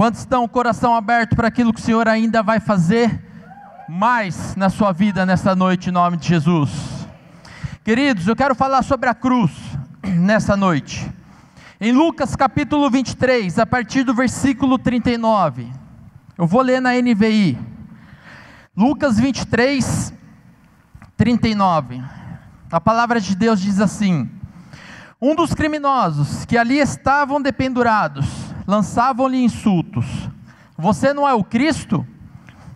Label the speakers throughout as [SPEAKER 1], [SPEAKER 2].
[SPEAKER 1] Quantos estão o coração aberto para aquilo que o Senhor ainda vai fazer mais na sua vida nessa noite, em nome de Jesus? Queridos, eu quero falar sobre a cruz nessa noite. Em Lucas capítulo 23, a partir do versículo 39, eu vou ler na NVI. Lucas 23, 39. A palavra de Deus diz assim: Um dos criminosos que ali estavam dependurados lançavam-lhe insultos: Você não é o Cristo?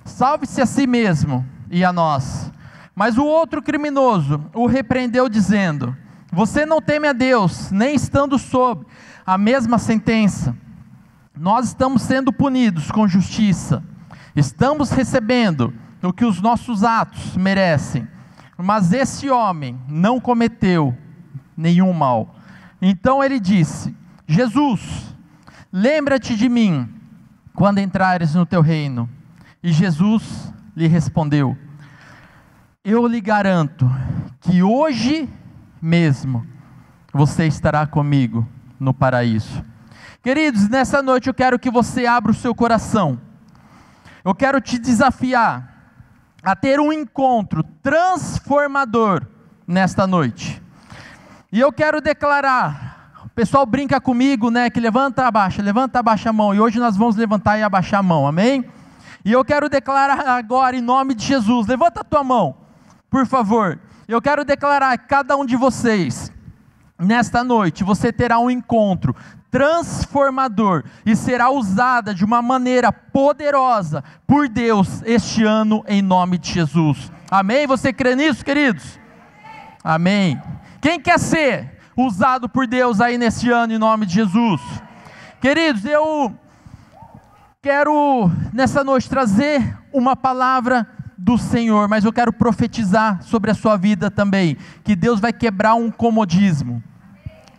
[SPEAKER 1] Salve-se a si mesmo e a nós. Mas o outro criminoso o repreendeu, dizendo: Você não teme a Deus, nem estando sob a mesma sentença. Nós estamos sendo punidos com justiça, estamos recebendo o que os nossos atos merecem. Mas esse homem não cometeu nenhum mal. Então ele disse: Jesus, Lembra-te de mim quando entrares no teu reino. E Jesus lhe respondeu: Eu lhe garanto que hoje mesmo você estará comigo no paraíso. Queridos, nessa noite eu quero que você abra o seu coração. Eu quero te desafiar a ter um encontro transformador nesta noite. E eu quero declarar pessoal brinca comigo, né? Que levanta, abaixa, levanta, abaixa a mão. E hoje nós vamos levantar e abaixar a mão, amém? E eu quero declarar agora, em nome de Jesus, levanta a tua mão, por favor. Eu quero declarar que cada um de vocês, nesta noite, você terá um encontro transformador e será usada de uma maneira poderosa por Deus este ano, em nome de Jesus. Amém? Você crê nisso, queridos? Amém. Quem quer ser usado por Deus aí nesse ano, em nome de Jesus. Queridos, eu quero nessa noite trazer uma palavra do Senhor, mas eu quero profetizar sobre a sua vida também, que Deus vai quebrar um comodismo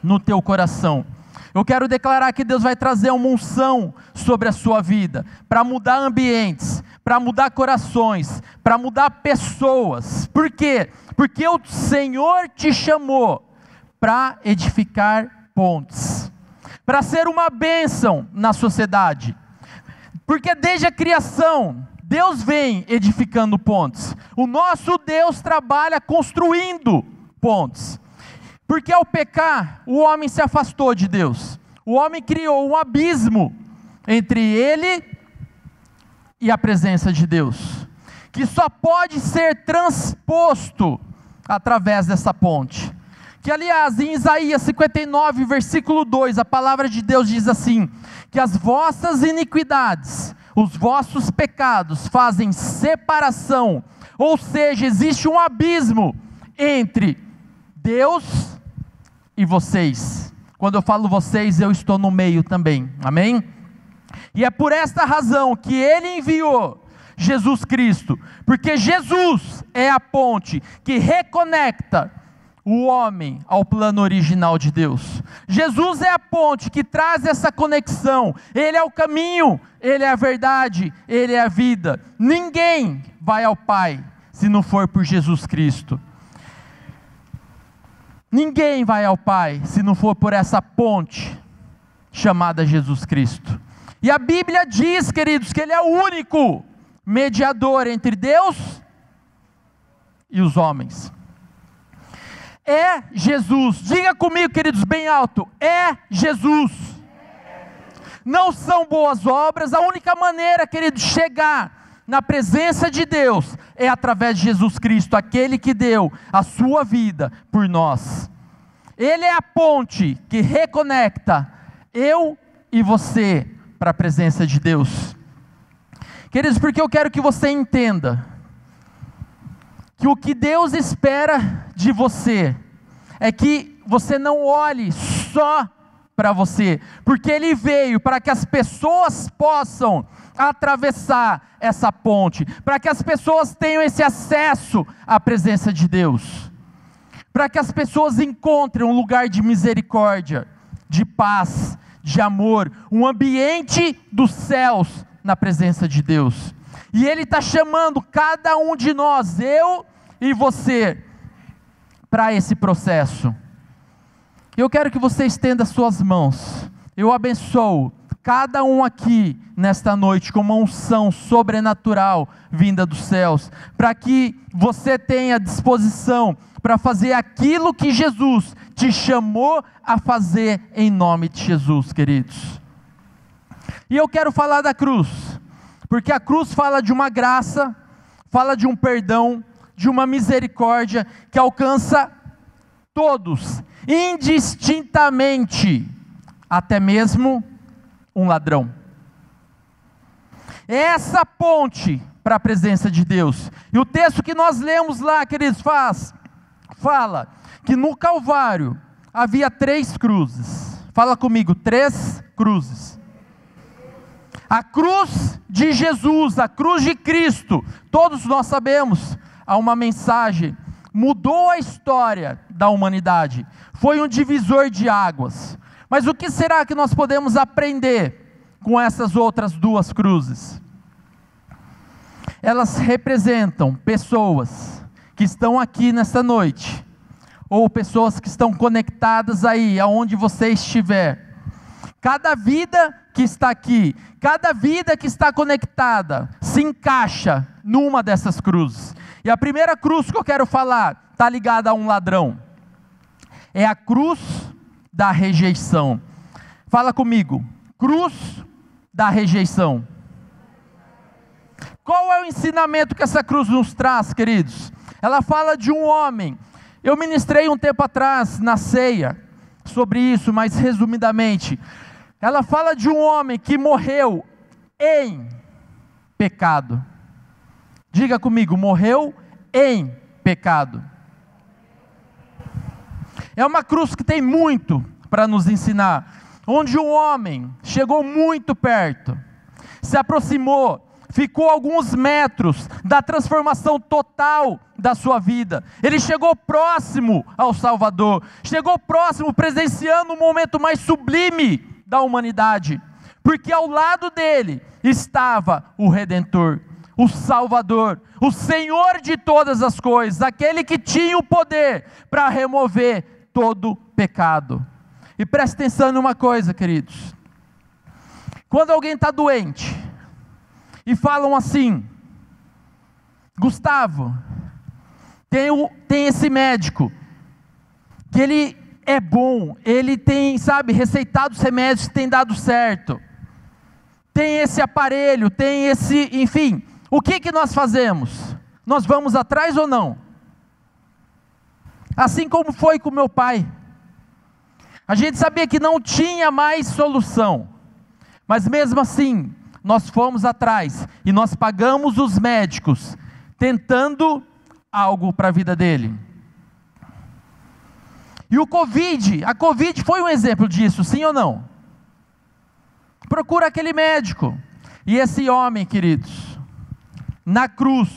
[SPEAKER 1] no teu coração. Eu quero declarar que Deus vai trazer uma unção sobre a sua vida, para mudar ambientes, para mudar corações, para mudar pessoas. Por quê? Porque o Senhor te chamou para edificar pontes, para ser uma bênção na sociedade. Porque desde a criação, Deus vem edificando pontes. O nosso Deus trabalha construindo pontes. Porque ao pecar, o homem se afastou de Deus. O homem criou um abismo entre ele e a presença de Deus, que só pode ser transposto através dessa ponte. Que aliás, em Isaías 59, versículo 2, a palavra de Deus diz assim: que as vossas iniquidades, os vossos pecados fazem separação, ou seja, existe um abismo entre Deus e vocês. Quando eu falo vocês, eu estou no meio também, amém? E é por esta razão que ele enviou Jesus Cristo, porque Jesus é a ponte que reconecta o homem ao plano original de Deus. Jesus é a ponte que traz essa conexão. Ele é o caminho, ele é a verdade, ele é a vida. Ninguém vai ao Pai se não for por Jesus Cristo. Ninguém vai ao Pai se não for por essa ponte chamada Jesus Cristo. E a Bíblia diz, queridos, que Ele é o único mediador entre Deus e os homens é Jesus. Diga comigo, queridos, bem alto: é Jesus. Não são boas obras, a única maneira, queridos, chegar na presença de Deus é através de Jesus Cristo, aquele que deu a sua vida por nós. Ele é a ponte que reconecta eu e você para a presença de Deus. Queridos, porque eu quero que você entenda que o que Deus espera de você é que você não olhe só para você, porque Ele veio para que as pessoas possam atravessar essa ponte, para que as pessoas tenham esse acesso à presença de Deus, para que as pessoas encontrem um lugar de misericórdia, de paz, de amor, um ambiente dos céus na presença de Deus. E Ele está chamando cada um de nós, eu e você, para esse processo. Eu quero que você estenda suas mãos. Eu abençoo cada um aqui nesta noite com uma unção sobrenatural vinda dos céus, para que você tenha disposição para fazer aquilo que Jesus te chamou a fazer em nome de Jesus, queridos. E eu quero falar da cruz, porque a cruz fala de uma graça, fala de um perdão, de uma misericórdia que alcança todos, indistintamente, até mesmo um ladrão. Essa ponte para a presença de Deus. E o texto que nós lemos lá, queridos, faz, fala que no Calvário havia três cruzes. Fala comigo, três cruzes. A cruz de Jesus, a cruz de Cristo, todos nós sabemos, há uma mensagem, mudou a história da humanidade, foi um divisor de águas. Mas o que será que nós podemos aprender com essas outras duas cruzes? Elas representam pessoas que estão aqui nesta noite, ou pessoas que estão conectadas aí, aonde você estiver. Cada vida que está aqui, cada vida que está conectada, se encaixa numa dessas cruzes. E a primeira cruz que eu quero falar está ligada a um ladrão. É a cruz da rejeição. Fala comigo, cruz da rejeição. Qual é o ensinamento que essa cruz nos traz, queridos? Ela fala de um homem. Eu ministrei um tempo atrás na ceia sobre isso, mas resumidamente, ela fala de um homem que morreu em pecado. Diga comigo, morreu em pecado. É uma cruz que tem muito para nos ensinar. Onde um homem chegou muito perto, se aproximou, ficou alguns metros da transformação total da sua vida. Ele chegou próximo ao Salvador, chegou próximo, presenciando o momento mais sublime da humanidade, porque ao lado dele estava o Redentor, o Salvador, o Senhor de todas as coisas, aquele que tinha o poder para remover todo pecado. E preste atenção numa coisa, queridos. Quando alguém está doente e falam assim, Gustavo, tem, o, tem esse médico, que ele é bom, ele tem, sabe, receitado os remédios que tem dado certo, tem esse aparelho, tem esse, enfim, o que que nós fazemos? Nós vamos atrás ou não? Assim como foi com meu pai. A gente sabia que não tinha mais solução, mas mesmo assim, nós fomos atrás e nós pagamos os médicos, tentando algo para a vida dele. E o Covid, a Covid foi um exemplo disso, sim ou não? Procura aquele médico. E esse homem, queridos, na cruz,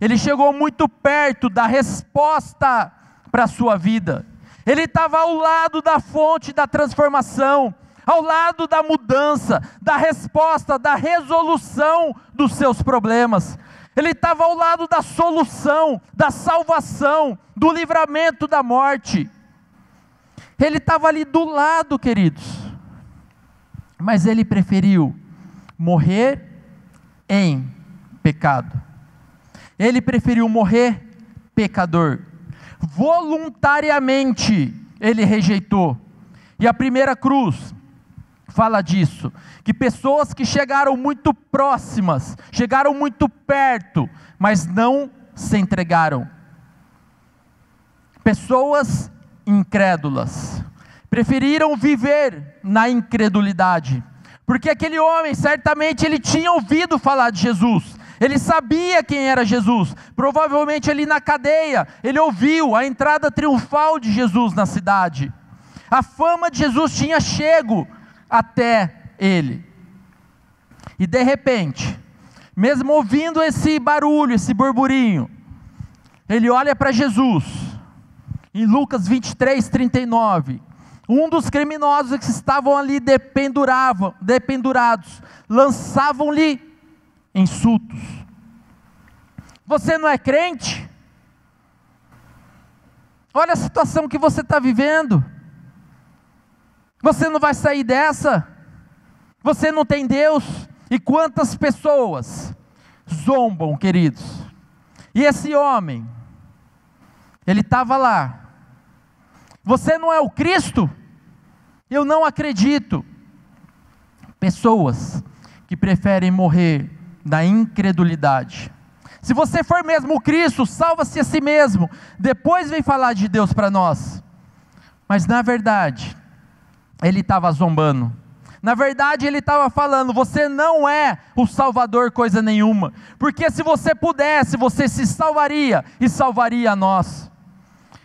[SPEAKER 1] ele chegou muito perto da resposta para a sua vida. Ele estava ao lado da fonte da transformação, ao lado da mudança, da resposta, da resolução dos seus problemas. Ele estava ao lado da solução, da salvação, do livramento da morte. Ele estava ali do lado, queridos. Mas ele preferiu morrer em pecado. Ele preferiu morrer pecador voluntariamente ele rejeitou. E a primeira cruz fala disso, que pessoas que chegaram muito próximas, chegaram muito perto, mas não se entregaram. Pessoas incrédulas preferiram viver na incredulidade. Porque aquele homem, certamente ele tinha ouvido falar de Jesus, ele sabia quem era Jesus. Provavelmente ali na cadeia, ele ouviu a entrada triunfal de Jesus na cidade. A fama de Jesus tinha chego até ele. E de repente, mesmo ouvindo esse barulho, esse burburinho, ele olha para Jesus. Em Lucas 23, 39, um dos criminosos que estavam ali dependuravam, dependurados, lançavam-lhe insultos. Você não é crente? Olha a situação que você está vivendo. Você não vai sair dessa. Você não tem Deus? E quantas pessoas zombam, queridos? E esse homem, ele estava lá. Você não é o Cristo? Eu não acredito. Pessoas que preferem morrer na incredulidade. Se você for mesmo o Cristo, salva-se a si mesmo. Depois vem falar de Deus para nós. Mas na verdade, ele estava zombando. Na verdade, ele estava falando: você não é o Salvador, coisa nenhuma. Porque se você pudesse, você se salvaria e salvaria a nós.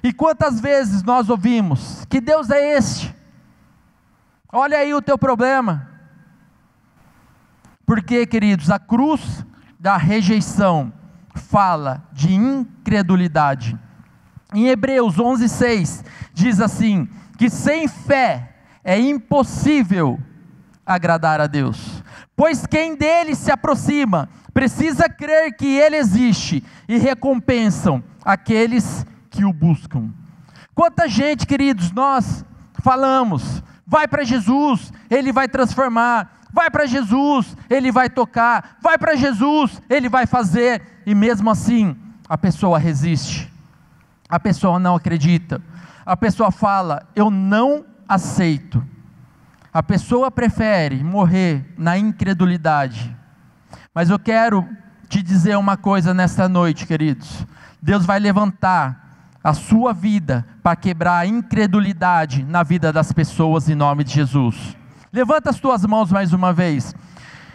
[SPEAKER 1] E quantas vezes nós ouvimos que Deus é este? Olha aí o teu problema. Porque, queridos, a cruz da rejeição fala de incredulidade. Em Hebreus 11:6 diz assim: que sem fé é impossível agradar a Deus. Pois quem dele se aproxima precisa crer que ele existe e recompensam aqueles que o buscam. Quanta gente, queridos, nós falamos, vai para Jesus, ele vai transformar. Vai para Jesus, ele vai tocar. Vai para Jesus, ele vai fazer. E mesmo assim, a pessoa resiste. A pessoa não acredita. A pessoa fala: Eu não aceito. A pessoa prefere morrer na incredulidade. Mas eu quero te dizer uma coisa nesta noite, queridos. Deus vai levantar a sua vida para quebrar a incredulidade na vida das pessoas em nome de Jesus. Levanta as tuas mãos mais uma vez.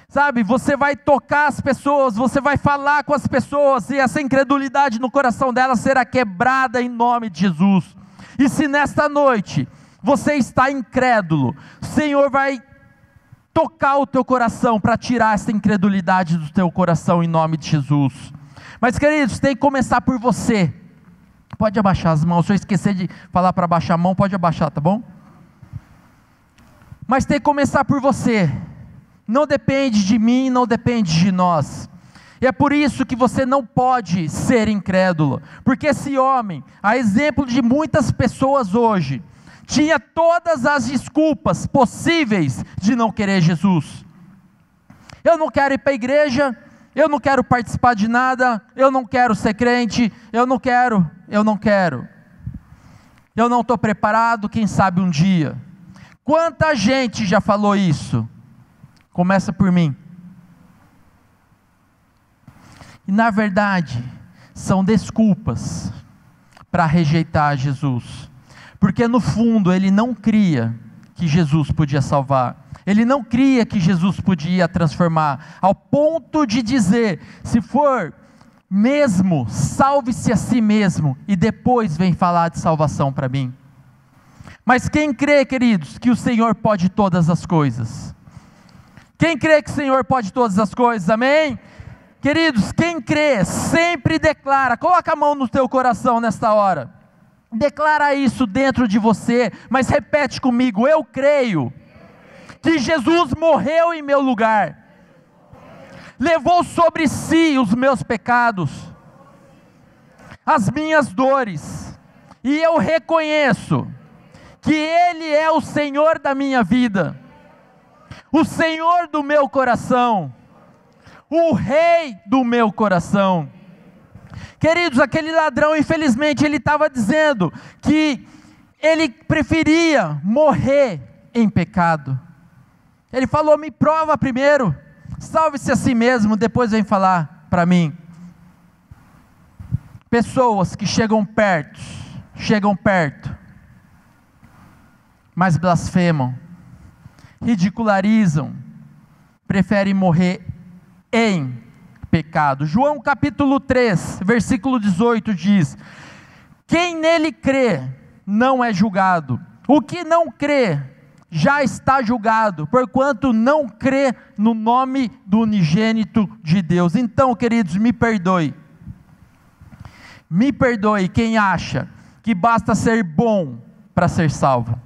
[SPEAKER 1] Sabe, você vai tocar as pessoas, você vai falar com as pessoas, e essa incredulidade no coração delas será quebrada em nome de Jesus. E se nesta noite você está incrédulo, o Senhor vai tocar o teu coração para tirar essa incredulidade do teu coração em nome de Jesus. Mas queridos, tem que começar por você. Pode abaixar as mãos. Se eu esquecer de falar para abaixar a mão, pode abaixar, tá bom? Mas tem que começar por você. Não depende de mim, não depende de nós. E é por isso que você não pode ser incrédulo, porque esse homem, a exemplo de muitas pessoas hoje, tinha todas as desculpas possíveis de não querer Jesus. Eu não quero ir para a igreja, eu não quero participar de nada, eu não quero ser crente, eu não quero, eu não quero. Eu não estou preparado, quem sabe um dia. Quanta gente já falou isso? Começa por mim. E na verdade, são desculpas para rejeitar Jesus. Porque no fundo ele não cria que Jesus podia salvar. Ele não cria que Jesus podia transformar, ao ponto de dizer: se for mesmo, salve-se a si mesmo e depois vem falar de salvação para mim. Mas quem crê, queridos, que o Senhor pode todas as coisas? Quem crê que o Senhor pode todas as coisas? Amém? Queridos, quem crê sempre declara, coloca a mão no teu coração nesta hora. Declara isso dentro de você, mas repete comigo: eu creio que Jesus morreu em meu lugar, levou sobre si os meus pecados, as minhas dores, e eu reconheço que Ele é o Senhor da minha vida, o Senhor do meu coração, o Rei do meu coração. Queridos, aquele ladrão, infelizmente, ele estava dizendo que ele preferia morrer em pecado. Ele falou: me prova primeiro, salve-se a si mesmo, depois vem falar para mim. Pessoas que chegam perto, chegam perto, mas blasfemam, ridicularizam, preferem morrer em pecado. João capítulo 3, versículo 18 diz: Quem nele crê não é julgado, o que não crê já está julgado, porquanto não crê no nome do unigênito de Deus. Então, queridos, me perdoe. Me perdoe quem acha que basta ser bom para ser salvo.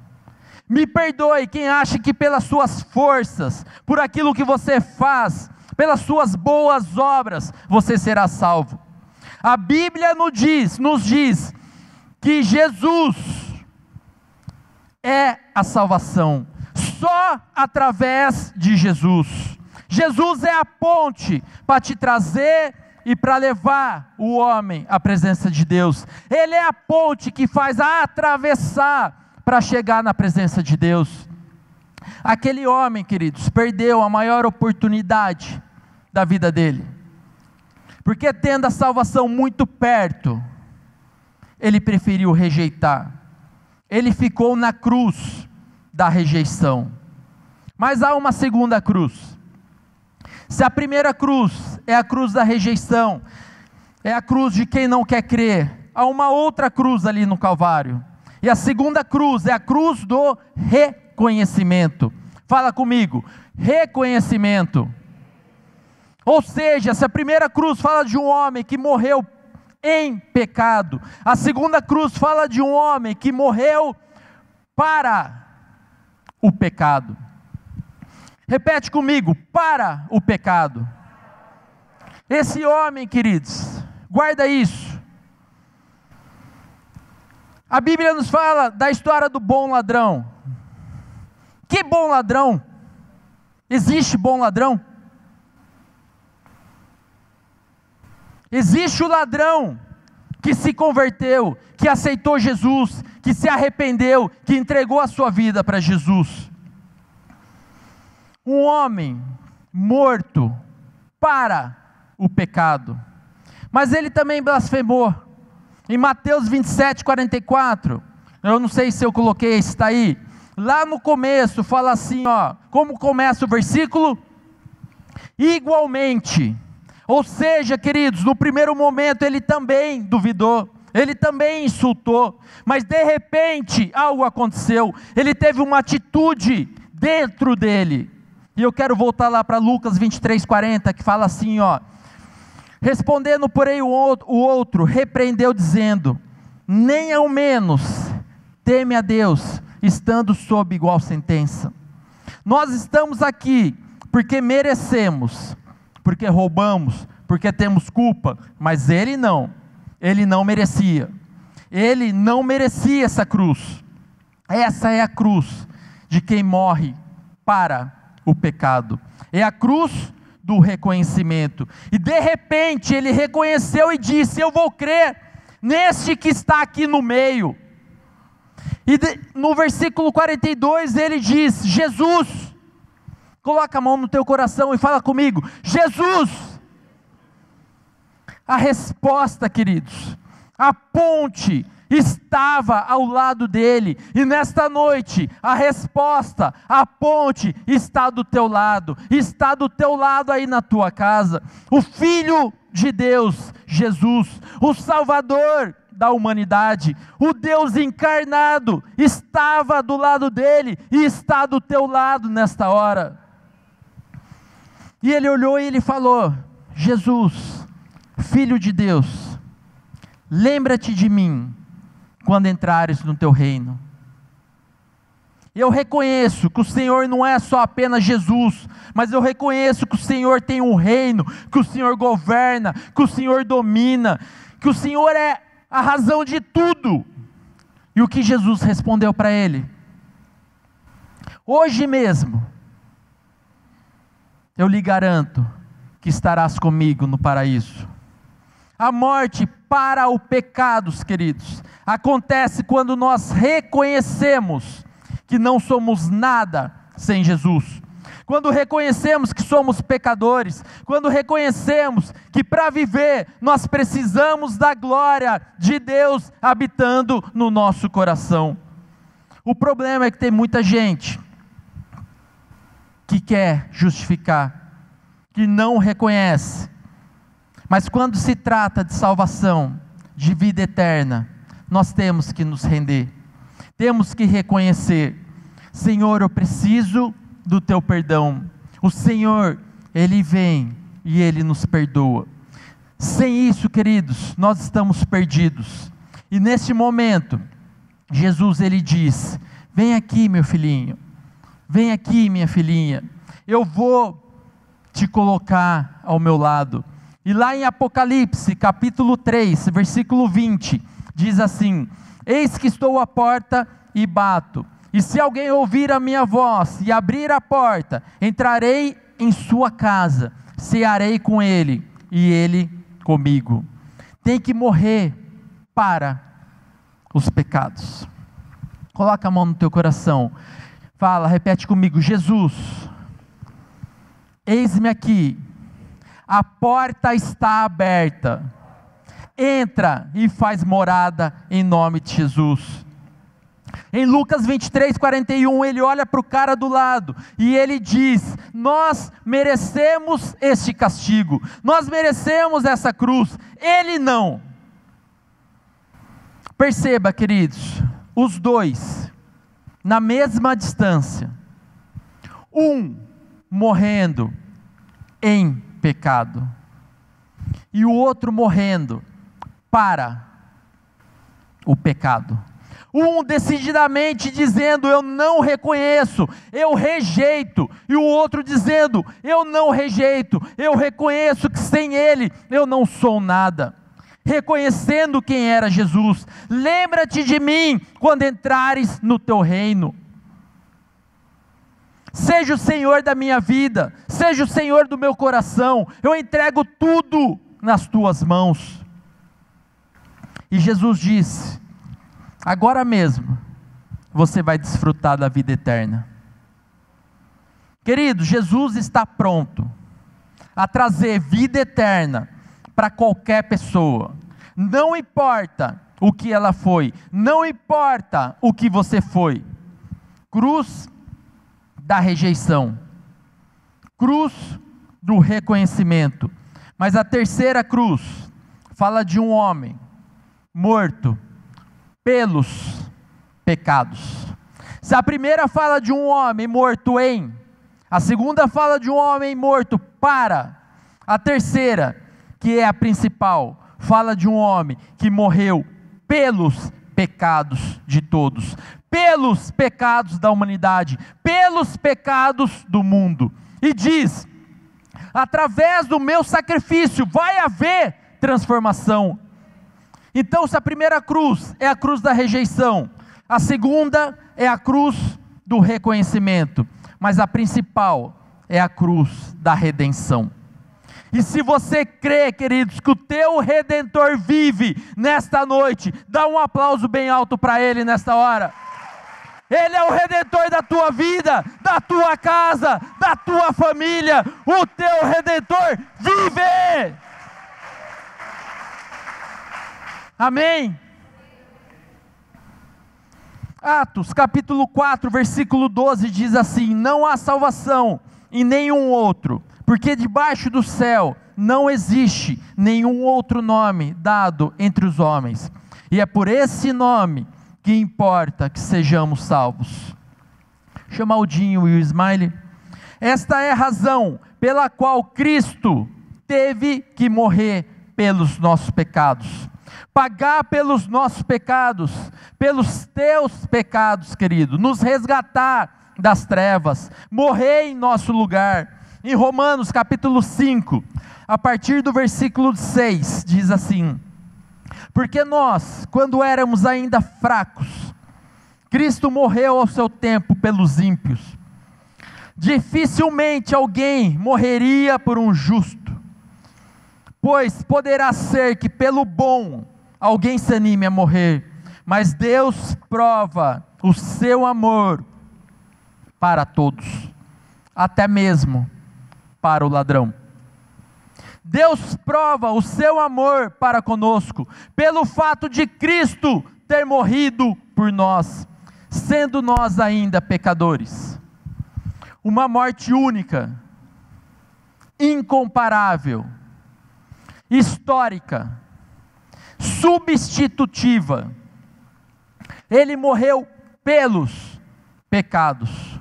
[SPEAKER 1] Me perdoe quem acha que pelas suas forças, por aquilo que você faz, pelas suas boas obras, você será salvo. A Bíblia nos diz, nos diz que Jesus é a salvação. só através de Jesus. Jesus é a ponte para te trazer e para levar o homem à presença de Deus. Ele é a ponte que faz atravessar para chegar na presença de Deus. Aquele homem, queridos, perdeu a maior oportunidade da vida dele. Porque tendo a salvação muito perto, ele preferiu rejeitar. Ele ficou na cruz da rejeição. Mas há uma segunda cruz. Se a primeira cruz é a cruz da rejeição, é a cruz de quem não quer crer, há uma outra cruz ali no Calvário. E a segunda cruz é a cruz do reconhecimento. Fala comigo, reconhecimento. Ou seja, se a primeira cruz fala de um homem que morreu em pecado, a segunda cruz fala de um homem que morreu para o pecado. Repete comigo: para o pecado. Esse homem, queridos, guarda isso. A Bíblia nos fala da história do bom ladrão. Que bom ladrão? Existe bom ladrão? Existe o ladrão que se converteu, que aceitou Jesus, que se arrependeu, que entregou a sua vida para Jesus um homem morto para o pecado. Mas ele também blasfemou. Em Mateus 27, 44, eu não sei se eu coloquei, está aí. Lá no começo fala assim, ó, como começa o versículo? Igualmente. Ou seja, queridos, no primeiro momento ele também duvidou, ele também insultou, mas de repente algo aconteceu, ele teve uma atitude dentro dele, e eu quero voltar lá para Lucas 23, 40, que fala assim: ó. Respondendo, porém, o outro repreendeu, dizendo: Nem ao menos teme a Deus, estando sob igual sentença. Nós estamos aqui porque merecemos, porque roubamos, porque temos culpa, mas ele não, ele não merecia, ele não merecia essa cruz. Essa é a cruz de quem morre para o pecado. É a cruz do reconhecimento. E de repente ele reconheceu e disse: Eu vou crer neste que está aqui no meio. E de, no versículo 42 ele diz: Jesus, coloca a mão no teu coração e fala comigo: Jesus. A resposta, queridos, a ponte estava ao lado dele, e nesta noite a resposta, a ponte está do teu lado, está do teu lado aí na tua casa. O Filho de Deus, Jesus, o Salvador da humanidade, o Deus encarnado, estava do lado dele e está do teu lado nesta hora. E ele olhou e ele falou: Jesus, Filho de Deus, lembra-te de mim quando entrares no teu reino. Eu reconheço que o Senhor não é só apenas Jesus, mas eu reconheço que o Senhor tem um reino, que o Senhor governa, que o Senhor domina, que o Senhor é a razão de tudo. E o que Jesus respondeu para ele? Hoje mesmo, eu lhe garanto que estarás comigo no paraíso. A morte para o pecados, queridos, acontece quando nós reconhecemos que não somos nada sem Jesus. Quando reconhecemos que somos pecadores, quando reconhecemos que para viver nós precisamos da glória de Deus habitando no nosso coração. O problema é que tem muita gente que quer justificar, que não reconhece, mas quando se trata de salvação, de vida eterna, nós temos que nos render, temos que reconhecer: Senhor, eu preciso do teu perdão. O Senhor, Ele vem e Ele nos perdoa. Sem isso, queridos, nós estamos perdidos. E neste momento, Jesus ele diz: Vem aqui, meu filhinho. Vem aqui, minha filhinha. Eu vou te colocar ao meu lado. E lá em Apocalipse, capítulo 3, versículo 20, diz assim: Eis que estou à porta e bato. E se alguém ouvir a minha voz e abrir a porta, entrarei em sua casa, cearei com ele e ele comigo. Tem que morrer para os pecados. Coloca a mão no teu coração. Fala, repete comigo: Jesus, eis-me aqui, a porta está aberta. Entra e faz morada em nome de Jesus. Em Lucas 23, 41, ele olha para o cara do lado e ele diz: Nós merecemos este castigo, nós merecemos essa cruz, ele não. Perceba, queridos, os dois, na mesma distância, um morrendo em pecado, e o outro morrendo para o pecado. Um decididamente dizendo: Eu não reconheço, eu rejeito. E o outro dizendo: Eu não rejeito, eu reconheço que sem Ele eu não sou nada. Reconhecendo quem era Jesus. Lembra-te de mim quando entrares no teu reino. Seja o Senhor da minha vida, seja o Senhor do meu coração. Eu entrego tudo nas tuas mãos. E Jesus disse: agora mesmo, você vai desfrutar da vida eterna. Querido, Jesus está pronto a trazer vida eterna para qualquer pessoa. Não importa o que ela foi, não importa o que você foi. Cruz da rejeição, cruz do reconhecimento. Mas a terceira cruz fala de um homem morto pelos pecados. Se a primeira fala de um homem morto em, a segunda fala de um homem morto para, a terceira, que é a principal, fala de um homem que morreu pelos pecados de todos, pelos pecados da humanidade, pelos pecados do mundo. E diz: através do meu sacrifício vai haver transformação então, se a primeira cruz é a cruz da rejeição, a segunda é a cruz do reconhecimento, mas a principal é a cruz da redenção. E se você crê, queridos, que o teu redentor vive nesta noite, dá um aplauso bem alto para ele nesta hora. Ele é o redentor da tua vida, da tua casa, da tua família. O teu redentor vive. Amém? Atos capítulo 4, versículo 12 diz assim: Não há salvação em nenhum outro, porque debaixo do céu não existe nenhum outro nome dado entre os homens, e é por esse nome que importa que sejamos salvos. Chama o Dinho e o Smiley. Esta é a razão pela qual Cristo teve que morrer pelos nossos pecados pagar pelos nossos pecados, pelos teus pecados, querido, nos resgatar das trevas, morrer em nosso lugar. Em Romanos capítulo 5, a partir do versículo 6, diz assim: Porque nós, quando éramos ainda fracos, Cristo morreu ao seu tempo pelos ímpios. Dificilmente alguém morreria por um justo, pois poderá ser que pelo bom alguém se anime a morrer, mas Deus prova o seu amor para todos, até mesmo para o ladrão. Deus prova o seu amor para conosco, pelo fato de Cristo ter morrido por nós, sendo nós ainda pecadores. Uma morte única, incomparável, histórica, substitutiva. Ele morreu pelos pecados.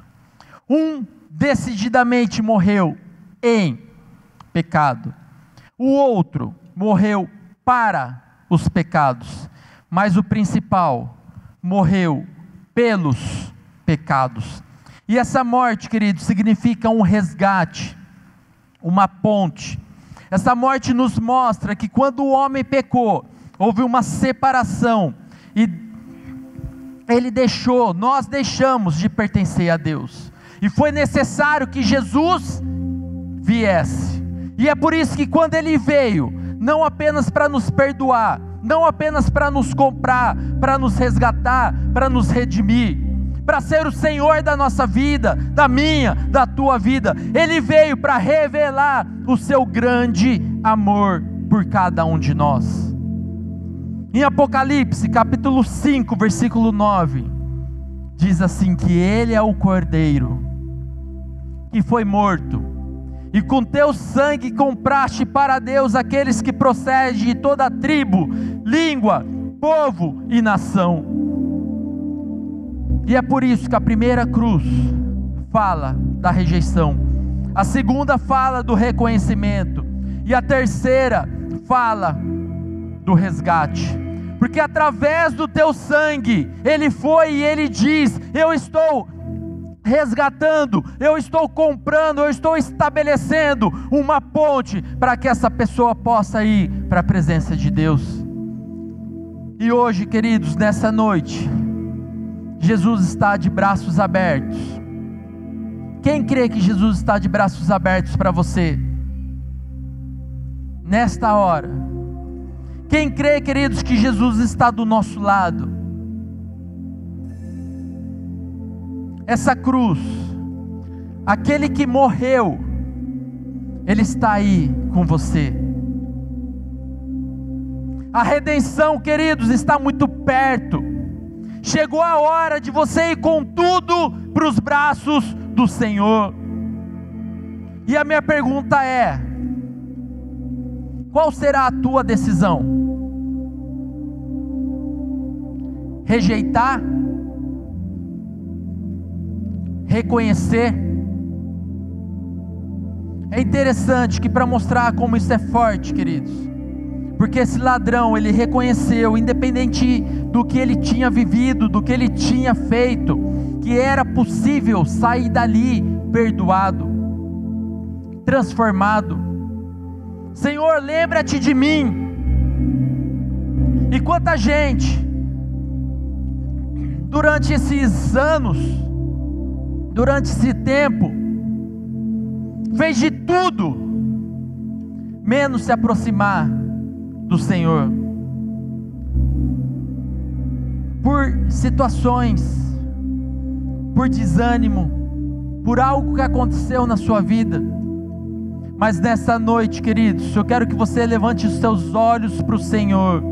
[SPEAKER 1] Um decididamente morreu em pecado. O outro morreu para os pecados. Mas o principal morreu pelos pecados. E essa morte, querido, significa um resgate, uma ponte. Essa morte nos mostra que quando o homem pecou, houve uma separação. E ele deixou, nós deixamos de pertencer a Deus. E foi necessário que Jesus viesse. E é por isso que quando ele veio, não apenas para nos perdoar, não apenas para nos comprar, para nos resgatar, para nos redimir, para ser o Senhor da nossa vida, da minha, da tua vida. Ele veio para revelar o seu grande amor por cada um de nós. Em Apocalipse, capítulo 5, versículo 9, diz assim: que Ele é o Cordeiro que foi morto, e com teu sangue compraste para Deus aqueles que procedem de toda tribo, língua, povo e nação. E é por isso que a primeira cruz fala da rejeição, a segunda fala do reconhecimento, e a terceira fala do resgate. Porque através do teu sangue, Ele foi e Ele diz: Eu estou resgatando, eu estou comprando, eu estou estabelecendo uma ponte para que essa pessoa possa ir para a presença de Deus. E hoje, queridos, nessa noite, Jesus está de braços abertos. Quem crê que Jesus está de braços abertos para você? Nesta hora. Quem crê, queridos, que Jesus está do nosso lado? Essa cruz, aquele que morreu, ele está aí com você. A redenção, queridos, está muito perto. Chegou a hora de você ir com tudo para os braços do Senhor. E a minha pergunta é: qual será a tua decisão? Rejeitar? Reconhecer. É interessante que para mostrar como isso é forte, queridos, porque esse ladrão, ele reconheceu, independente do que ele tinha vivido, do que ele tinha feito, que era possível sair dali perdoado, transformado. Senhor, lembra-te de mim. E quanta gente, durante esses anos, durante esse tempo, fez de tudo, menos se aproximar do Senhor, por situações, por desânimo, por algo que aconteceu na sua vida. Mas nessa noite, queridos, eu quero que você levante os seus olhos para o Senhor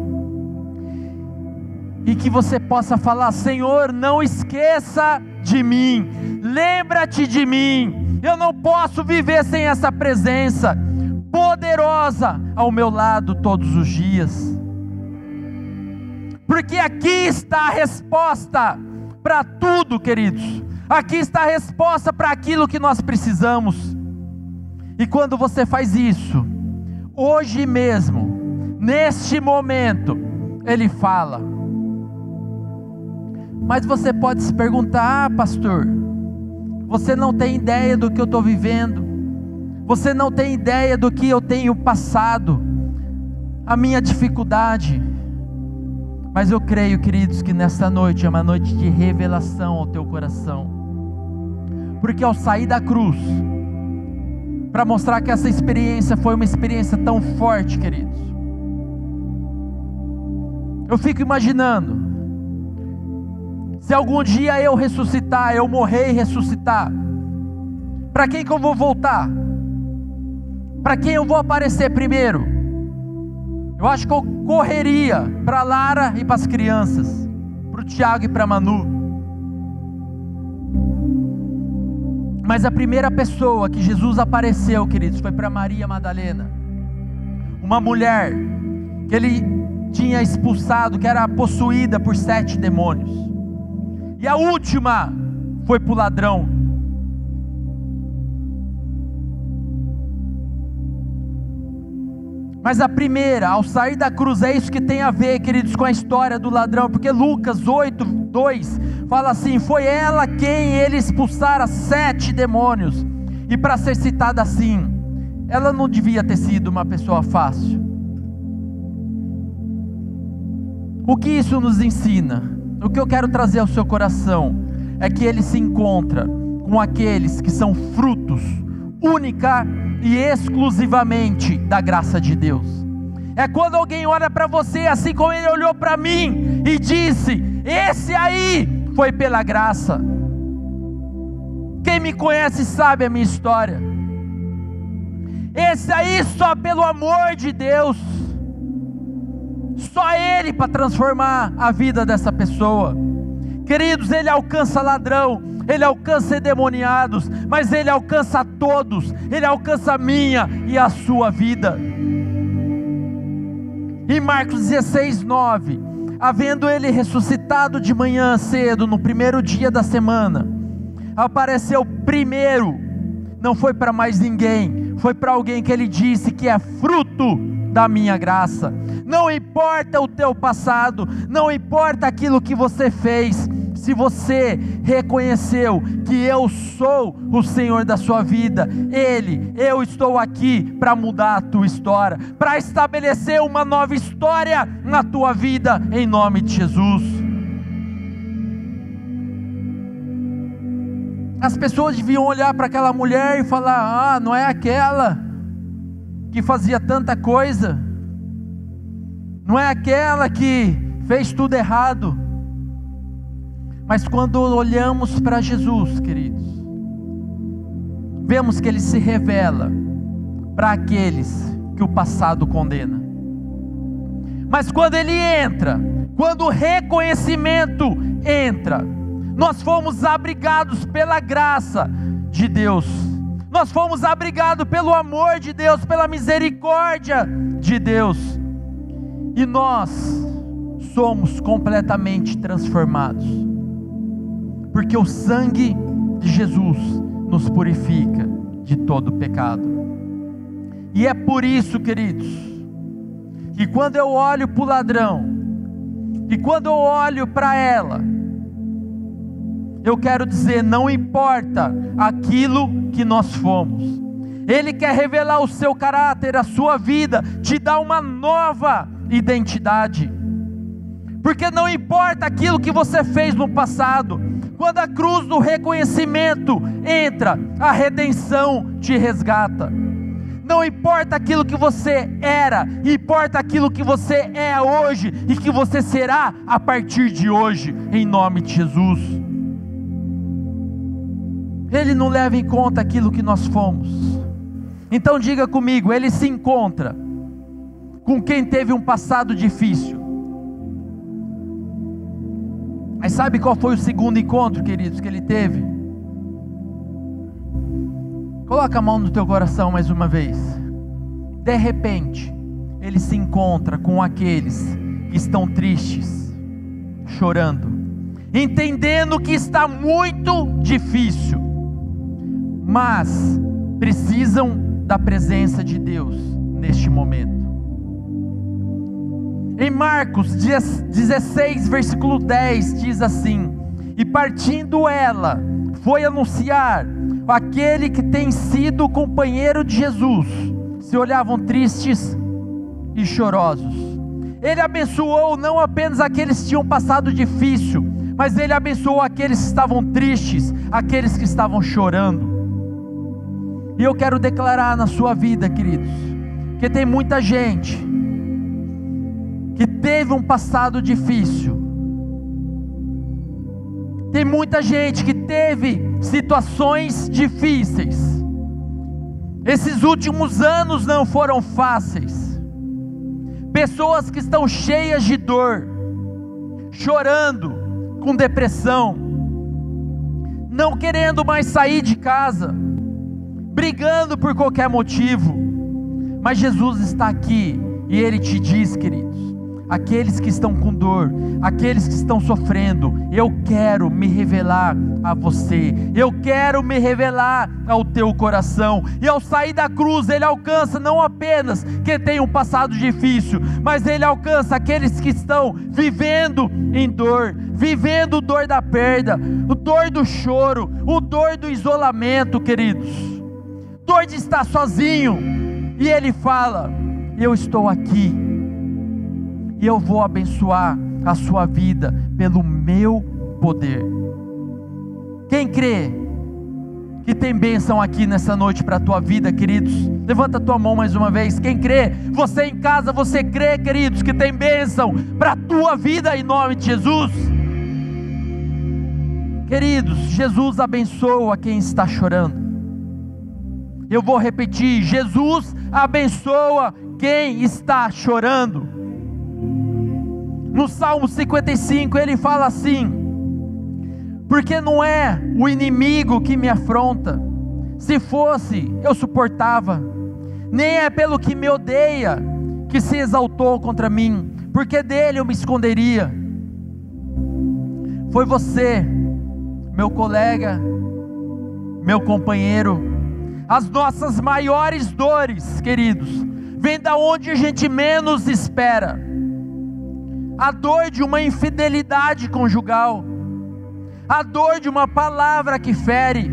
[SPEAKER 1] e que você possa falar: Senhor, não esqueça de mim, lembra-te de mim. Eu não posso viver sem essa presença poderosa ao meu lado todos os dias. Porque aqui está a resposta para tudo, queridos. Aqui está a resposta para aquilo que nós precisamos. E quando você faz isso, hoje mesmo, neste momento, Ele fala. Mas você pode se perguntar, ah, pastor, você não tem ideia do que eu estou vivendo, você não tem ideia do que eu tenho passado, a minha dificuldade. Mas eu creio, queridos, que nesta noite é uma noite de revelação ao teu coração, porque ao sair da cruz, para mostrar que essa experiência foi uma experiência tão forte, queridos, eu fico imaginando, se algum dia eu ressuscitar, eu morrer e ressuscitar, para quem que eu vou voltar? Para quem eu vou aparecer primeiro? Eu acho que eu correria para Lara e para as crianças, para o Tiago e para Manu. Mas a primeira pessoa que Jesus apareceu, queridos, foi para Maria Madalena, uma mulher que ele tinha expulsado, que era possuída por sete demônios. E a última foi para o ladrão. Mas a primeira, ao sair da cruz, é isso que tem a ver, queridos, com a história do ladrão, porque Lucas 8, 2 fala assim: Foi ela quem ele expulsara sete demônios. E para ser citada assim, ela não devia ter sido uma pessoa fácil. O que isso nos ensina? O que eu quero trazer ao seu coração é que ele se encontra com aqueles que são frutos única e exclusivamente da graça de Deus. É quando alguém olha para você, assim como ele olhou para mim e disse: Esse aí foi pela graça. Quem me conhece sabe a minha história. Esse aí só pelo amor de Deus. Só Ele para transformar a vida dessa pessoa. Queridos, Ele alcança ladrão, Ele alcança endemoniados, mas Ele alcança a todos, Ele alcança a minha e a sua vida. Em Marcos 16, 9, havendo ele ressuscitado de manhã cedo, no primeiro dia da semana, apareceu primeiro, não foi para mais ninguém, foi para alguém que ele disse que é fruto da minha graça. Não importa o teu passado, não importa aquilo que você fez, se você reconheceu que eu sou o Senhor da sua vida, Ele, eu estou aqui para mudar a tua história, para estabelecer uma nova história na tua vida, em nome de Jesus. As pessoas deviam olhar para aquela mulher e falar: Ah, não é aquela que fazia tanta coisa, não é aquela que fez tudo errado. Mas quando olhamos para Jesus, queridos, vemos que ele se revela para aqueles que o passado condena. Mas quando ele entra, quando o reconhecimento entra, nós fomos abrigados pela graça de Deus, nós fomos abrigados pelo amor de Deus, pela misericórdia de Deus, e nós somos completamente transformados porque o sangue de Jesus nos purifica de todo pecado. E é por isso, queridos, que quando eu olho para o ladrão, e quando eu olho para ela, eu quero dizer, não importa aquilo que nós fomos, Ele quer revelar o seu caráter, a sua vida, te dar uma nova identidade, porque não importa aquilo que você fez no passado, quando a cruz do reconhecimento entra, a redenção te resgata. Não importa aquilo que você era, importa aquilo que você é hoje e que você será a partir de hoje, em nome de Jesus. Ele não leva em conta aquilo que nós fomos. Então diga comigo, ele se encontra com quem teve um passado difícil mas sabe qual foi o segundo encontro, queridos, que ele teve? Coloca a mão no teu coração mais uma vez. De repente, ele se encontra com aqueles que estão tristes, chorando, entendendo que está muito difícil, mas precisam da presença de Deus neste momento. Em Marcos 16, versículo 10, diz assim: E partindo ela, foi anunciar aquele que tem sido companheiro de Jesus. Se olhavam tristes e chorosos. Ele abençoou não apenas aqueles que tinham passado difícil, mas ele abençoou aqueles que estavam tristes, aqueles que estavam chorando. E eu quero declarar na sua vida, queridos, que tem muita gente que teve um passado difícil. Tem muita gente que teve situações difíceis. Esses últimos anos não foram fáceis. Pessoas que estão cheias de dor, chorando, com depressão, não querendo mais sair de casa, brigando por qualquer motivo. Mas Jesus está aqui e Ele te diz, queridos, aqueles que estão com dor, aqueles que estão sofrendo, eu quero me revelar a você, eu quero me revelar ao teu coração, e ao sair da cruz, Ele alcança não apenas quem tem um passado difícil, mas Ele alcança aqueles que estão vivendo em dor, vivendo dor da perda, o dor do choro, o dor do isolamento, queridos, dor de estar sozinho, e Ele fala: Eu estou aqui e eu vou abençoar a sua vida pelo meu poder. Quem crê que tem bênção aqui nessa noite para a tua vida, queridos? Levanta a tua mão mais uma vez. Quem crê? Você em casa, você crê, queridos, que tem bênção para a tua vida em nome de Jesus? Queridos, Jesus abençoa quem está chorando. Eu vou repetir: Jesus abençoa quem está chorando. No Salmo 55 ele fala assim: Porque não é o inimigo que me afronta, se fosse eu suportava, nem é pelo que me odeia que se exaltou contra mim, porque dele eu me esconderia. Foi você, meu colega, meu companheiro, as nossas maiores dores, queridos, vem da onde a gente menos espera. A dor de uma infidelidade conjugal, a dor de uma palavra que fere,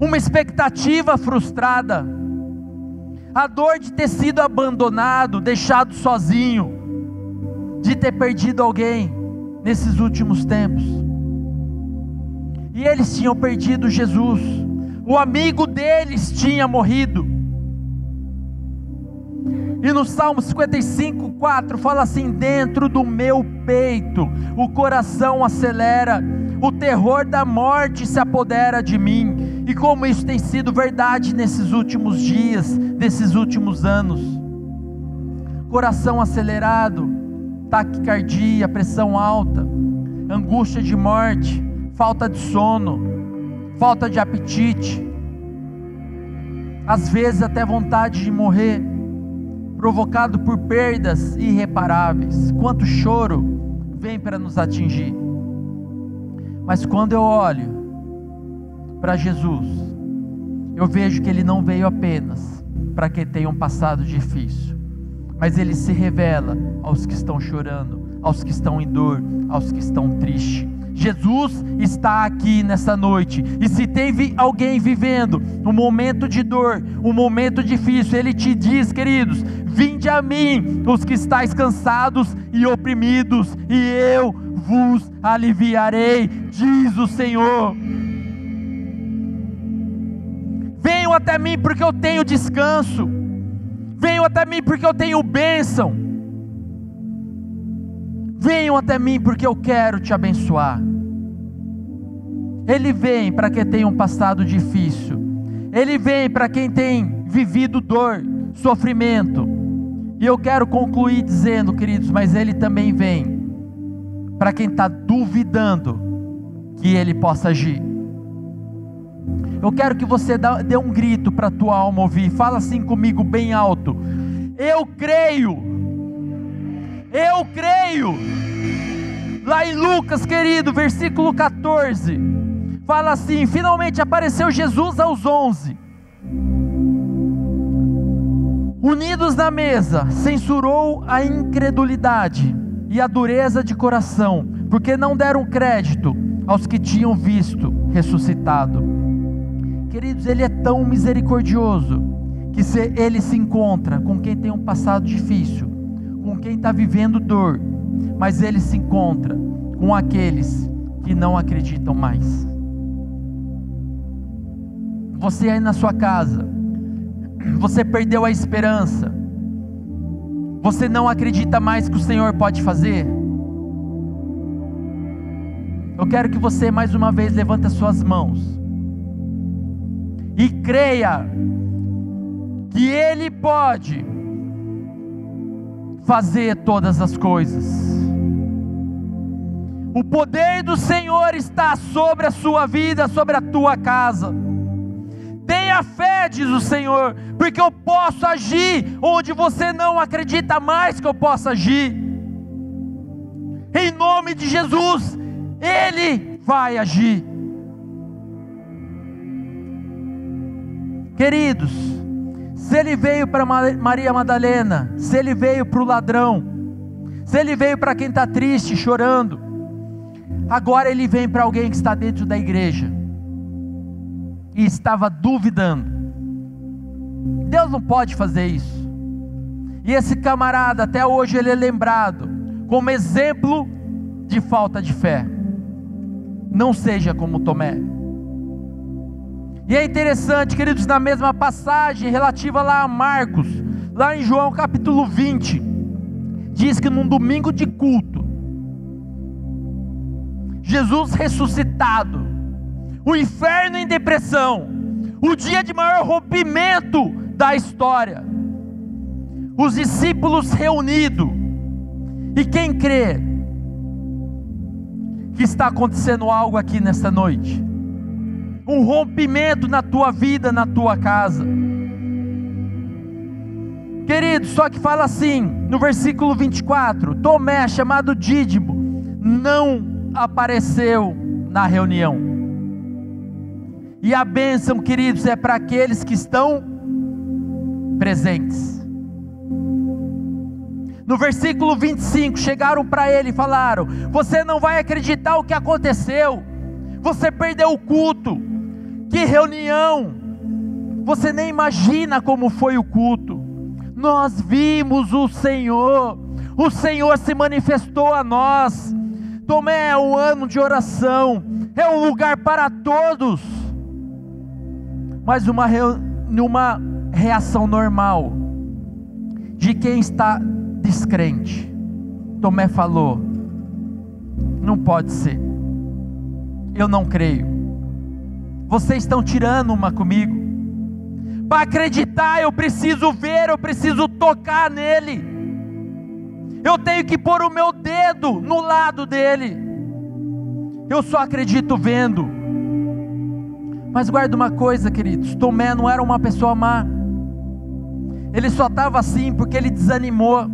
[SPEAKER 1] uma expectativa frustrada, a dor de ter sido abandonado, deixado sozinho, de ter perdido alguém nesses últimos tempos. E eles tinham perdido Jesus, o amigo deles tinha morrido. E no Salmo 55, 4 fala assim: Dentro do meu peito o coração acelera, o terror da morte se apodera de mim. E como isso tem sido verdade nesses últimos dias, nesses últimos anos. Coração acelerado, taquicardia, pressão alta, angústia de morte, falta de sono, falta de apetite, às vezes até vontade de morrer, provocado por perdas irreparáveis. Quanto choro vem para nos atingir. Mas quando eu olho para Jesus, eu vejo que Ele não veio apenas para quem tem um passado difícil, mas Ele se revela aos que estão chorando, aos que estão em dor, aos que estão tristes Jesus está aqui nessa noite. E se teve alguém vivendo um momento de dor, um momento difícil, Ele te diz, queridos: Vinde a mim, os que estáis cansados e oprimidos, e eu vos aliviarei, diz o Senhor. Venham até mim porque eu tenho descanso. Venham até mim porque eu tenho bênção. Venham até mim porque eu quero te abençoar. Ele vem para quem tem um passado difícil. Ele vem para quem tem vivido dor, sofrimento. E eu quero concluir dizendo, queridos, mas Ele também vem para quem está duvidando que Ele possa agir. Eu quero que você dê um grito para a tua alma ouvir. Fala assim comigo bem alto. Eu creio eu creio. Lá em Lucas, querido, versículo 14, fala assim: finalmente apareceu Jesus aos onze. Unidos na mesa, censurou a incredulidade e a dureza de coração, porque não deram crédito aos que tinham visto ressuscitado. Queridos, Ele é tão misericordioso que se Ele se encontra com quem tem um passado difícil, com quem está vivendo dor, mas ele se encontra com aqueles que não acreditam mais. Você aí na sua casa, você perdeu a esperança, você não acredita mais que o Senhor pode fazer. Eu quero que você mais uma vez levante as suas mãos e creia que Ele pode fazer todas as coisas. O poder do Senhor está sobre a sua vida, sobre a tua casa. Fé, diz o Senhor, porque eu posso agir onde você não acredita mais que eu possa agir. Em nome de Jesus, Ele vai agir. Queridos, se ele veio para Maria Madalena, se ele veio para o ladrão, se ele veio para quem está triste, chorando, agora ele vem para alguém que está dentro da igreja e estava duvidando. Deus não pode fazer isso. E esse camarada, até hoje, ele é lembrado como exemplo de falta de fé. Não seja como Tomé. E é interessante, queridos, na mesma passagem relativa lá a Marcos, lá em João capítulo 20, diz que num domingo de culto, Jesus ressuscitado, o inferno em depressão, o dia de maior rompimento da história, os discípulos reunidos, e quem crê que está acontecendo algo aqui nesta noite? um rompimento na tua vida, na tua casa. Querido, só que fala assim, no versículo 24: Tomé, chamado Dídimo, não apareceu na reunião. E a bênção, queridos, é para aqueles que estão presentes. No versículo 25, chegaram para ele e falaram: Você não vai acreditar o que aconteceu, você perdeu o culto, que reunião! Você nem imagina como foi o culto. Nós vimos o Senhor, o Senhor se manifestou a nós. Tomé é um ano de oração, é um lugar para todos. Mas uma, uma reação normal de quem está descrente. Tomé falou: Não pode ser, eu não creio. Vocês estão tirando uma comigo. Para acreditar, eu preciso ver, eu preciso tocar nele. Eu tenho que pôr o meu dedo no lado dele. Eu só acredito vendo. Mas guarda uma coisa, queridos: Tomé não era uma pessoa má. Ele só estava assim porque ele desanimou.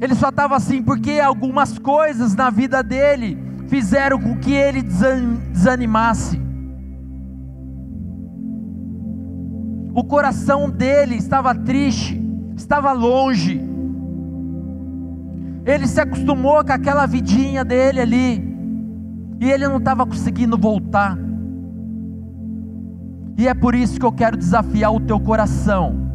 [SPEAKER 1] Ele só estava assim porque algumas coisas na vida dele fizeram com que ele desanimasse. O coração dele estava triste, estava longe. Ele se acostumou com aquela vidinha dele ali, e ele não estava conseguindo voltar. E é por isso que eu quero desafiar o teu coração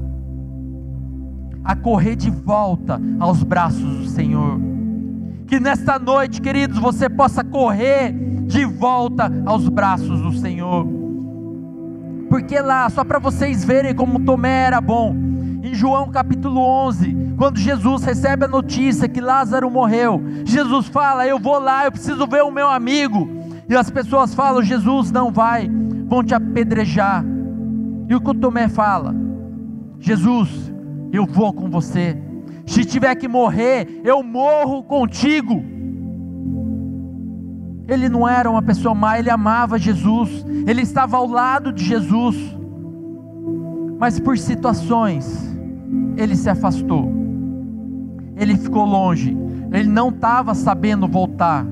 [SPEAKER 1] a correr de volta aos braços do Senhor que nesta noite, queridos, você possa correr de volta aos braços do Senhor. Porque lá, só para vocês verem como Tomé era bom, em João capítulo 11, quando Jesus recebe a notícia que Lázaro morreu, Jesus fala: Eu vou lá, eu preciso ver o meu amigo. E as pessoas falam: Jesus não vai, vão te apedrejar. E o que o Tomé fala? Jesus, eu vou com você. Se tiver que morrer, eu morro contigo. Ele não era uma pessoa má, ele amava Jesus, ele estava ao lado de Jesus, mas por situações, ele se afastou, ele ficou longe, ele não estava sabendo voltar,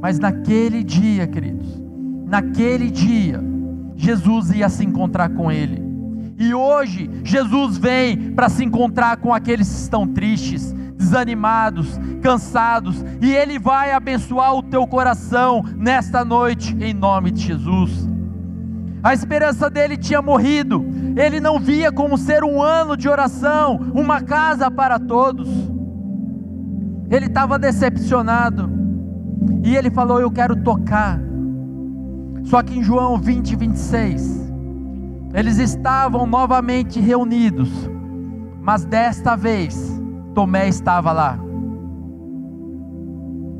[SPEAKER 1] mas naquele dia, queridos, naquele dia, Jesus ia se encontrar com ele, e hoje Jesus vem para se encontrar com aqueles que estão tristes, desanimados, cansados, e Ele vai abençoar o teu coração nesta noite, em nome de Jesus. A esperança dele tinha morrido, ele não via como ser um ano de oração, uma casa para todos. Ele estava decepcionado, e ele falou: Eu quero tocar. Só que em João 20, 26, eles estavam novamente reunidos, mas desta vez Tomé estava lá.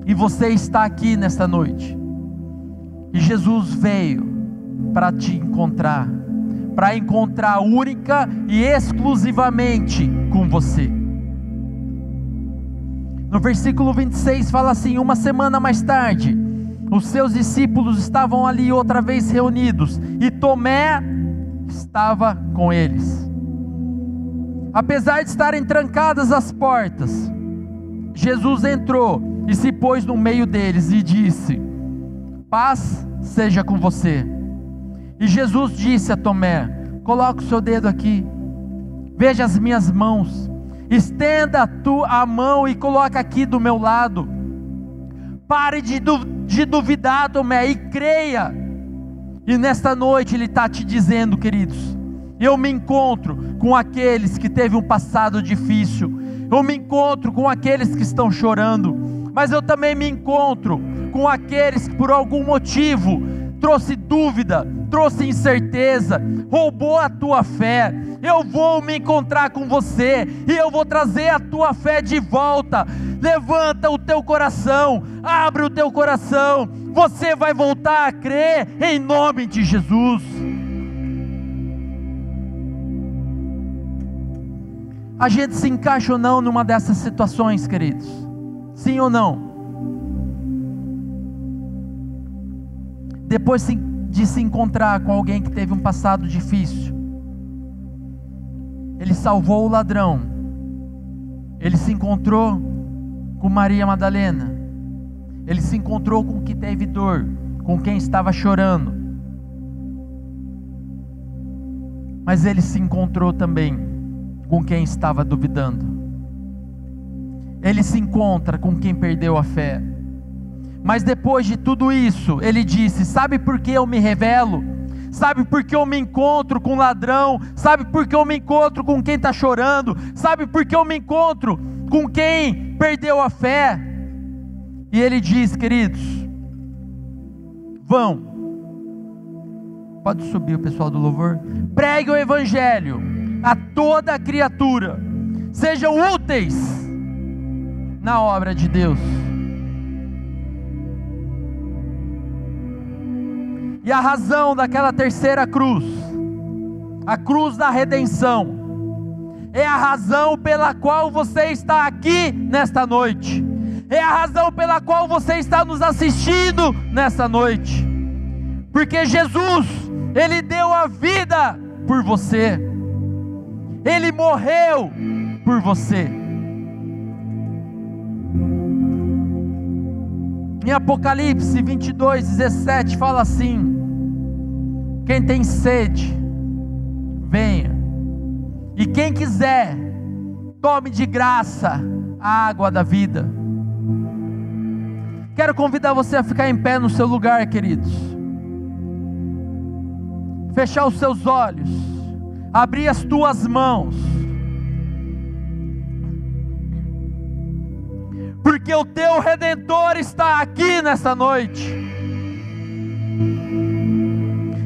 [SPEAKER 1] E você está aqui nesta noite. E Jesus veio para te encontrar, para encontrar única e exclusivamente com você. No versículo 26 fala assim: Uma semana mais tarde, os seus discípulos estavam ali outra vez reunidos, e Tomé estava com eles. Apesar de estarem trancadas as portas, Jesus entrou e se pôs no meio deles e disse: Paz seja com você. E Jesus disse a Tomé: Coloque o seu dedo aqui, veja as minhas mãos, estenda tu a mão e coloca aqui do meu lado. Pare de, de duvidar, Tomé, e creia. E nesta noite Ele está te dizendo, queridos, eu me encontro com aqueles que teve um passado difícil, eu me encontro com aqueles que estão chorando, mas eu também me encontro com aqueles que por algum motivo trouxe dúvida, trouxe incerteza, roubou a tua fé. Eu vou me encontrar com você e eu vou trazer a tua fé de volta. Levanta o teu coração, abre o teu coração. Você vai voltar a crer em nome de Jesus. A gente se encaixa ou não numa dessas situações, queridos? Sim ou não? Depois de se encontrar com alguém que teve um passado difícil, ele salvou o ladrão, ele se encontrou com Maria Madalena, ele se encontrou com quem teve dor, com quem estava chorando, mas ele se encontrou também com quem estava duvidando. Ele se encontra com quem perdeu a fé. Mas depois de tudo isso, ele disse: Sabe por que eu me revelo? Sabe por que eu me encontro com ladrão? Sabe por que eu me encontro com quem está chorando? Sabe por que eu me encontro com quem perdeu a fé? E ele diz, queridos: Vão. Pode subir o pessoal do louvor. Pregue o evangelho a toda criatura, sejam úteis na obra de Deus. E a razão daquela terceira cruz, a cruz da redenção, é a razão pela qual você está aqui nesta noite, é a razão pela qual você está nos assistindo nesta noite, porque Jesus, Ele deu a vida por você. Ele morreu por você. Em Apocalipse 22, 17 fala assim: Quem tem sede, venha, e quem quiser, tome de graça a água da vida. Quero convidar você a ficar em pé no seu lugar, queridos. Fechar os seus olhos abrir as tuas mãos, porque o teu redentor está aqui nessa noite.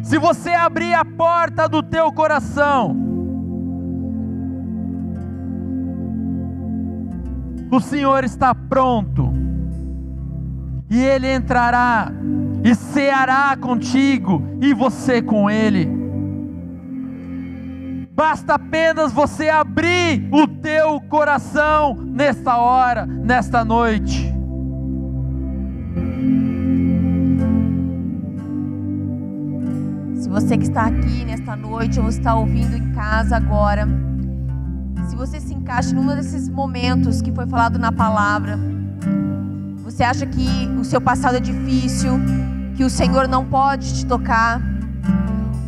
[SPEAKER 1] Se você abrir a porta do teu coração, o Senhor está pronto, e Ele entrará e ceará contigo, e você com Ele. Basta apenas você abrir o teu coração nesta hora, nesta noite.
[SPEAKER 2] Se você que está aqui nesta noite ou está ouvindo em casa agora, se você se encaixa num desses momentos que foi falado na palavra, você acha que o seu passado é difícil, que o Senhor não pode te tocar,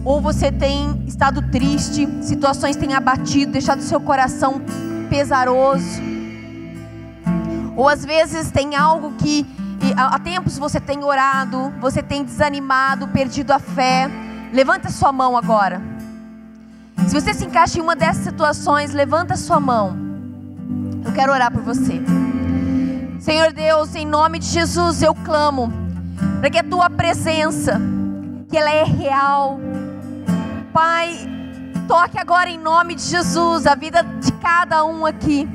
[SPEAKER 2] ou você tem estado triste, situações têm abatido, deixado seu coração pesaroso, ou às vezes tem algo que há tempos você tem orado, você tem desanimado, perdido a fé. Levanta sua mão agora. Se você se encaixa em uma dessas situações, levanta sua mão. Eu quero orar por você. Senhor Deus, em nome de Jesus, eu clamo para que a tua presença, que ela é real, Pai, toque agora em nome de Jesus a vida de cada um aqui.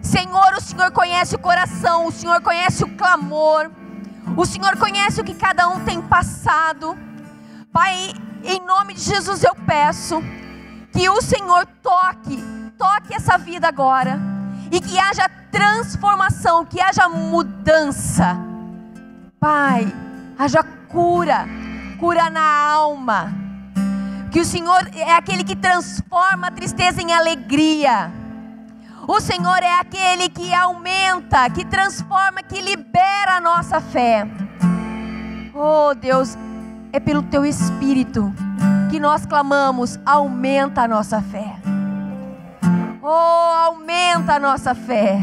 [SPEAKER 2] Senhor, o Senhor conhece o coração, o Senhor conhece o clamor, o Senhor conhece o que cada um tem passado. Pai, em nome de Jesus eu peço que o Senhor toque, toque essa vida agora e que haja transformação, que haja mudança. Pai, haja cura, cura na alma que o Senhor é aquele que transforma a tristeza em alegria. O Senhor é aquele que aumenta, que transforma, que libera a nossa fé. Oh Deus, é pelo teu Espírito que nós clamamos, aumenta a nossa fé. Oh, aumenta a nossa fé.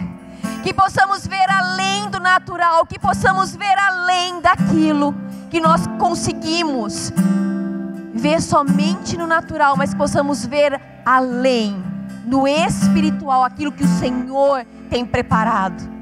[SPEAKER 2] Que possamos ver além do natural, que possamos ver além daquilo que nós conseguimos ver somente no natural, mas possamos ver além no espiritual aquilo que o Senhor tem preparado.